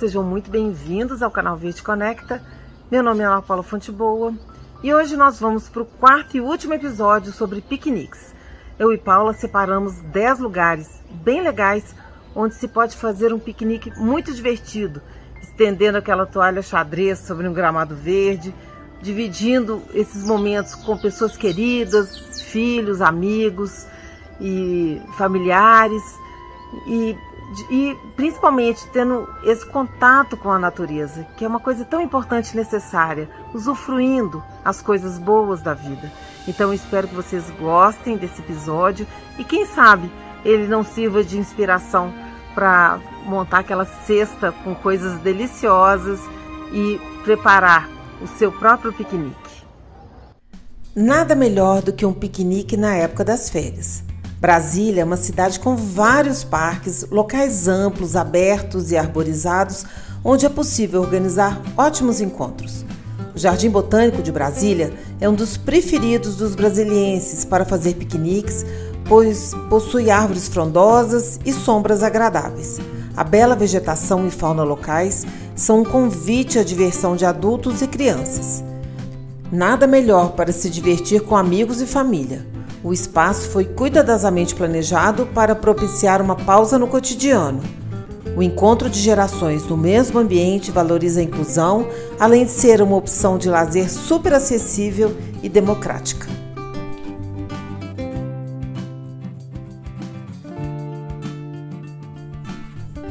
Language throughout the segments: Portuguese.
sejam muito bem-vindos ao canal Verde Conecta. Meu nome é Ana Paula Fonteboa e hoje nós vamos para o quarto e último episódio sobre piqueniques. Eu e Paula separamos 10 lugares bem legais onde se pode fazer um piquenique muito divertido, estendendo aquela toalha xadrez sobre um gramado verde, dividindo esses momentos com pessoas queridas, filhos, amigos e familiares e e principalmente tendo esse contato com a natureza, que é uma coisa tão importante e necessária, usufruindo as coisas boas da vida. Então espero que vocês gostem desse episódio e quem sabe ele não sirva de inspiração para montar aquela cesta com coisas deliciosas e preparar o seu próprio piquenique. Nada melhor do que um piquenique na época das férias. Brasília é uma cidade com vários parques, locais amplos, abertos e arborizados, onde é possível organizar ótimos encontros. O Jardim Botânico de Brasília é um dos preferidos dos brasilienses para fazer piqueniques, pois possui árvores frondosas e sombras agradáveis. A bela vegetação e fauna locais são um convite à diversão de adultos e crianças. Nada melhor para se divertir com amigos e família. O espaço foi cuidadosamente planejado para propiciar uma pausa no cotidiano. O encontro de gerações no mesmo ambiente valoriza a inclusão, além de ser uma opção de lazer super acessível e democrática.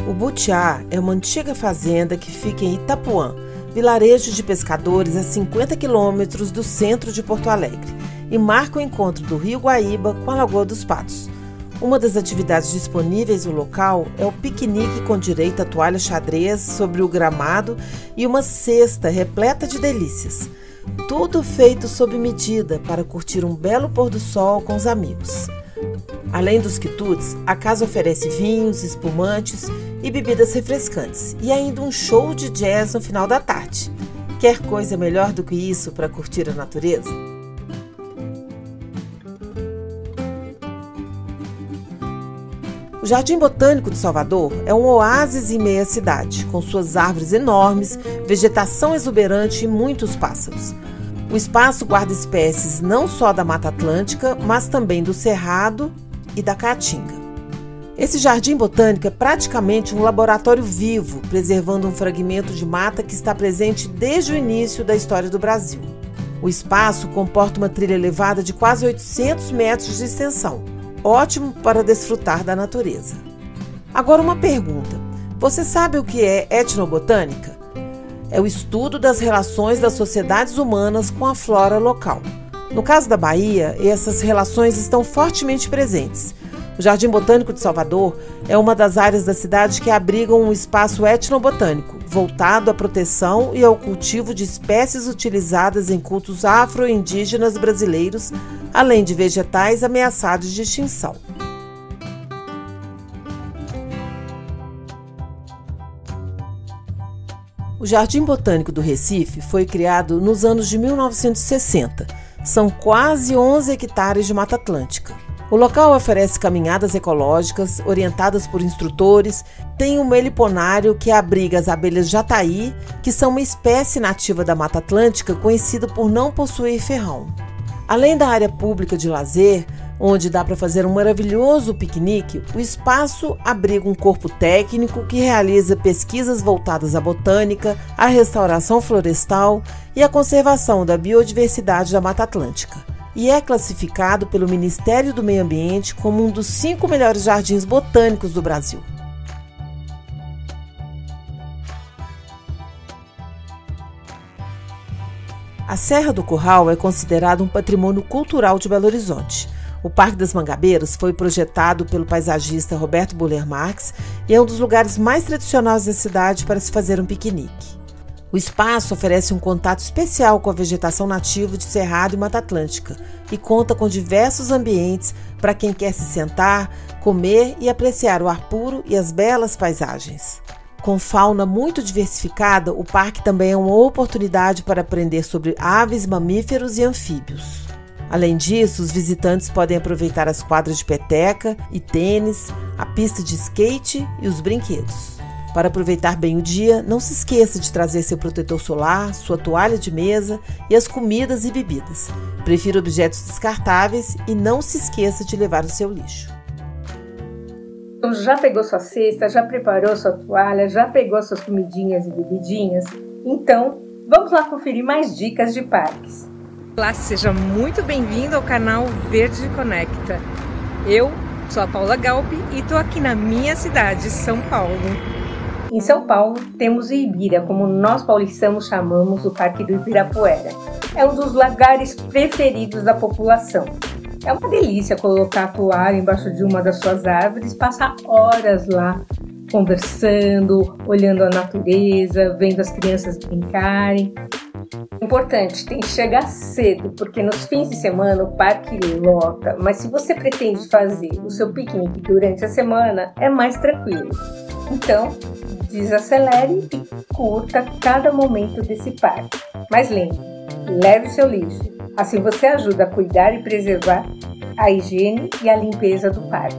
O Butiá é uma antiga fazenda que fica em Itapuã, vilarejo de pescadores a 50 quilômetros do centro de Porto Alegre e marca o encontro do Rio Guaíba com a Lagoa dos Patos. Uma das atividades disponíveis no local é o piquenique com direito a toalha xadrez sobre o gramado e uma cesta repleta de delícias. Tudo feito sob medida para curtir um belo pôr do sol com os amigos. Além dos quitutes, a casa oferece vinhos, espumantes e bebidas refrescantes e ainda um show de jazz no final da tarde. Quer coisa melhor do que isso para curtir a natureza? Jardim Botânico de Salvador é um oásis em meia cidade, com suas árvores enormes, vegetação exuberante e muitos pássaros. O espaço guarda espécies não só da Mata Atlântica, mas também do Cerrado e da Caatinga. Esse jardim botânico é praticamente um laboratório vivo, preservando um fragmento de mata que está presente desde o início da história do Brasil. O espaço comporta uma trilha elevada de quase 800 metros de extensão, ótimo para desfrutar da natureza. Agora, uma pergunta: você sabe o que é etnobotânica? É o estudo das relações das sociedades humanas com a flora local. No caso da Bahia, essas relações estão fortemente presentes. O Jardim Botânico de Salvador é uma das áreas da cidade que abrigam um espaço etnobotânico, voltado à proteção e ao cultivo de espécies utilizadas em cultos afro-indígenas brasileiros, além de vegetais ameaçados de extinção. O Jardim Botânico do Recife foi criado nos anos de 1960. São quase 11 hectares de Mata Atlântica. O local oferece caminhadas ecológicas orientadas por instrutores, tem um meliponário que abriga as abelhas jataí, que são uma espécie nativa da Mata Atlântica conhecida por não possuir ferrão. Além da área pública de lazer, onde dá para fazer um maravilhoso piquenique, o espaço abriga um corpo técnico que realiza pesquisas voltadas à botânica, à restauração florestal e à conservação da biodiversidade da Mata Atlântica e é classificado pelo Ministério do Meio Ambiente como um dos cinco melhores jardins botânicos do Brasil. A Serra do Curral é considerada um patrimônio cultural de Belo Horizonte. O Parque das Mangabeiras foi projetado pelo paisagista Roberto Buller Marx e é um dos lugares mais tradicionais da cidade para se fazer um piquenique. O espaço oferece um contato especial com a vegetação nativa de Cerrado e Mata Atlântica e conta com diversos ambientes para quem quer se sentar, comer e apreciar o ar puro e as belas paisagens. Com fauna muito diversificada, o parque também é uma oportunidade para aprender sobre aves, mamíferos e anfíbios. Além disso, os visitantes podem aproveitar as quadras de peteca e tênis, a pista de skate e os brinquedos. Para aproveitar bem o dia, não se esqueça de trazer seu protetor solar, sua toalha de mesa e as comidas e bebidas. Prefira objetos descartáveis e não se esqueça de levar o seu lixo. Então já pegou sua cesta, já preparou sua toalha, já pegou suas comidinhas e bebidinhas? Então, vamos lá conferir mais dicas de parques. Olá, seja muito bem-vindo ao canal Verde Conecta. Eu sou a Paula Galpi e estou aqui na minha cidade, São Paulo. Em São Paulo, temos o Ibira, como nós paulistanos chamamos o Parque do Ibirapuera. É um dos lugares preferidos da população. É uma delícia colocar a toalha embaixo de uma das suas árvores, passar horas lá conversando, olhando a natureza, vendo as crianças brincarem. Importante, tem que chegar cedo, porque nos fins de semana o parque lota, mas se você pretende fazer o seu piquenique durante a semana, é mais tranquilo. Então, desacelere e curta cada momento desse parque. Mas lembre, leve seu lixo. Assim você ajuda a cuidar e preservar a higiene e a limpeza do parque.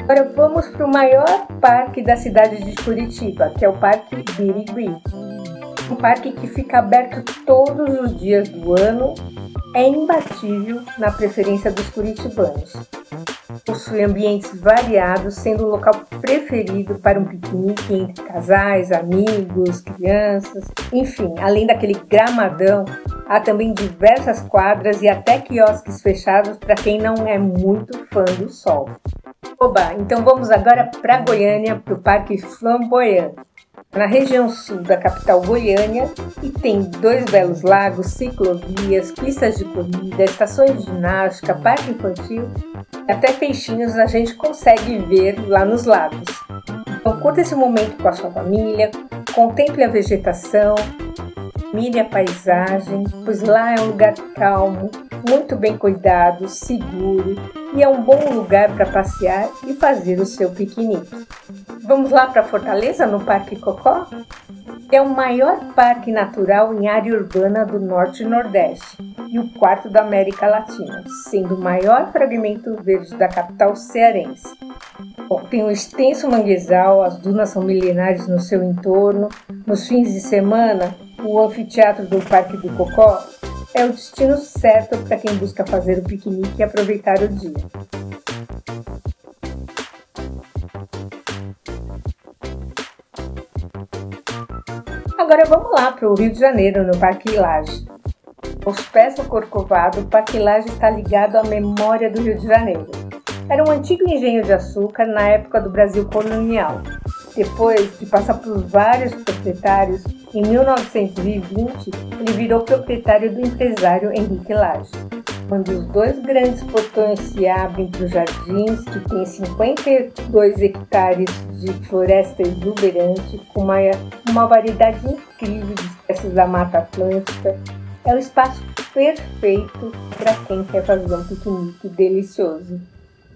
Agora vamos para o maior parque da cidade de Curitiba, que é o Parque Birigui. Um parque que fica aberto todos os dias do ano, é imbatível na preferência dos curitibanos possui ambientes variados, sendo o local preferido para um piquenique entre casais, amigos, crianças, enfim, além daquele gramadão, há também diversas quadras e até quiosques fechados para quem não é muito fã do sol. Oba, então vamos agora para Goiânia, para o Parque Flamboyant na região sul da capital Goiânia e tem dois belos lagos, ciclovias, pistas de corrida, estações de ginástica, parque infantil e até peixinhos a gente consegue ver lá nos lagos. Então curta esse momento com a sua família, contemple a vegetação, mire a paisagem, pois lá é um lugar calmo, muito bem cuidado, seguro e é um bom lugar para passear e fazer o seu piquenique. Vamos lá para Fortaleza, no Parque Cocó? É o maior parque natural em área urbana do Norte e Nordeste e o quarto da América Latina, sendo o maior fragmento verde da capital cearense. Bom, tem um extenso manguezal, as dunas são milenares no seu entorno. Nos fins de semana, o anfiteatro do Parque do Cocó é o destino certo para quem busca fazer o piquenique e aproveitar o dia. Agora vamos lá para o Rio de Janeiro, no Parque Lage. Aos pés do Corcovado, o Parque Lage está ligado à memória do Rio de Janeiro. Era um antigo engenho de açúcar na época do Brasil colonial. Depois de passar por vários proprietários, em 1920 ele virou proprietário do empresário Henrique Lage. Quando os dois grandes portões se abrem para os jardins, que tem 52 hectares de floresta exuberante, com uma, uma variedade incrível de espécies da Mata Atlântica, é o espaço perfeito para quem quer fazer um piquenique delicioso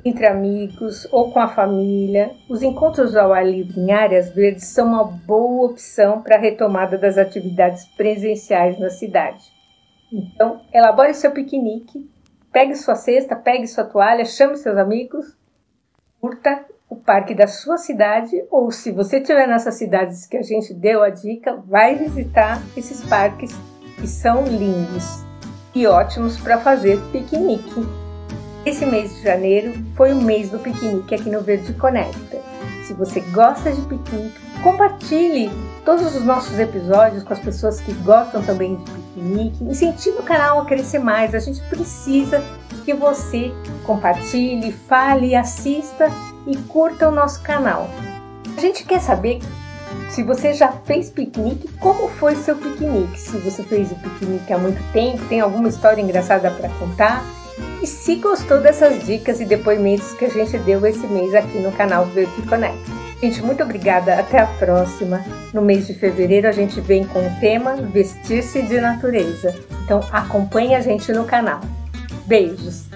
entre amigos ou com a família, os encontros ao ar livre em áreas verdes são uma boa opção para a retomada das atividades presenciais na cidade. Então, elabore seu piquenique, pegue sua cesta, pegue sua toalha, chame seus amigos, curta o parque da sua cidade ou se você estiver nessas cidades que a gente deu a dica, vai visitar esses parques que são lindos e ótimos para fazer piquenique. Esse mês de janeiro foi o mês do piquenique aqui no Verde Conecta. Se você gosta de piquenique, compartilhe todos os nossos episódios com as pessoas que gostam também de piquenique. Incentive o canal a crescer mais. A gente precisa que você compartilhe, fale, assista e curta o nosso canal. A gente quer saber se você já fez piquenique, como foi seu piquenique? Se você fez o piquenique há muito tempo, tem alguma história engraçada para contar? E se gostou dessas dicas e depoimentos que a gente deu esse mês aqui no canal Verde Connect. Gente, muito obrigada. Até a próxima. No mês de fevereiro a gente vem com o tema Vestir-se de Natureza. Então acompanhe a gente no canal. Beijos!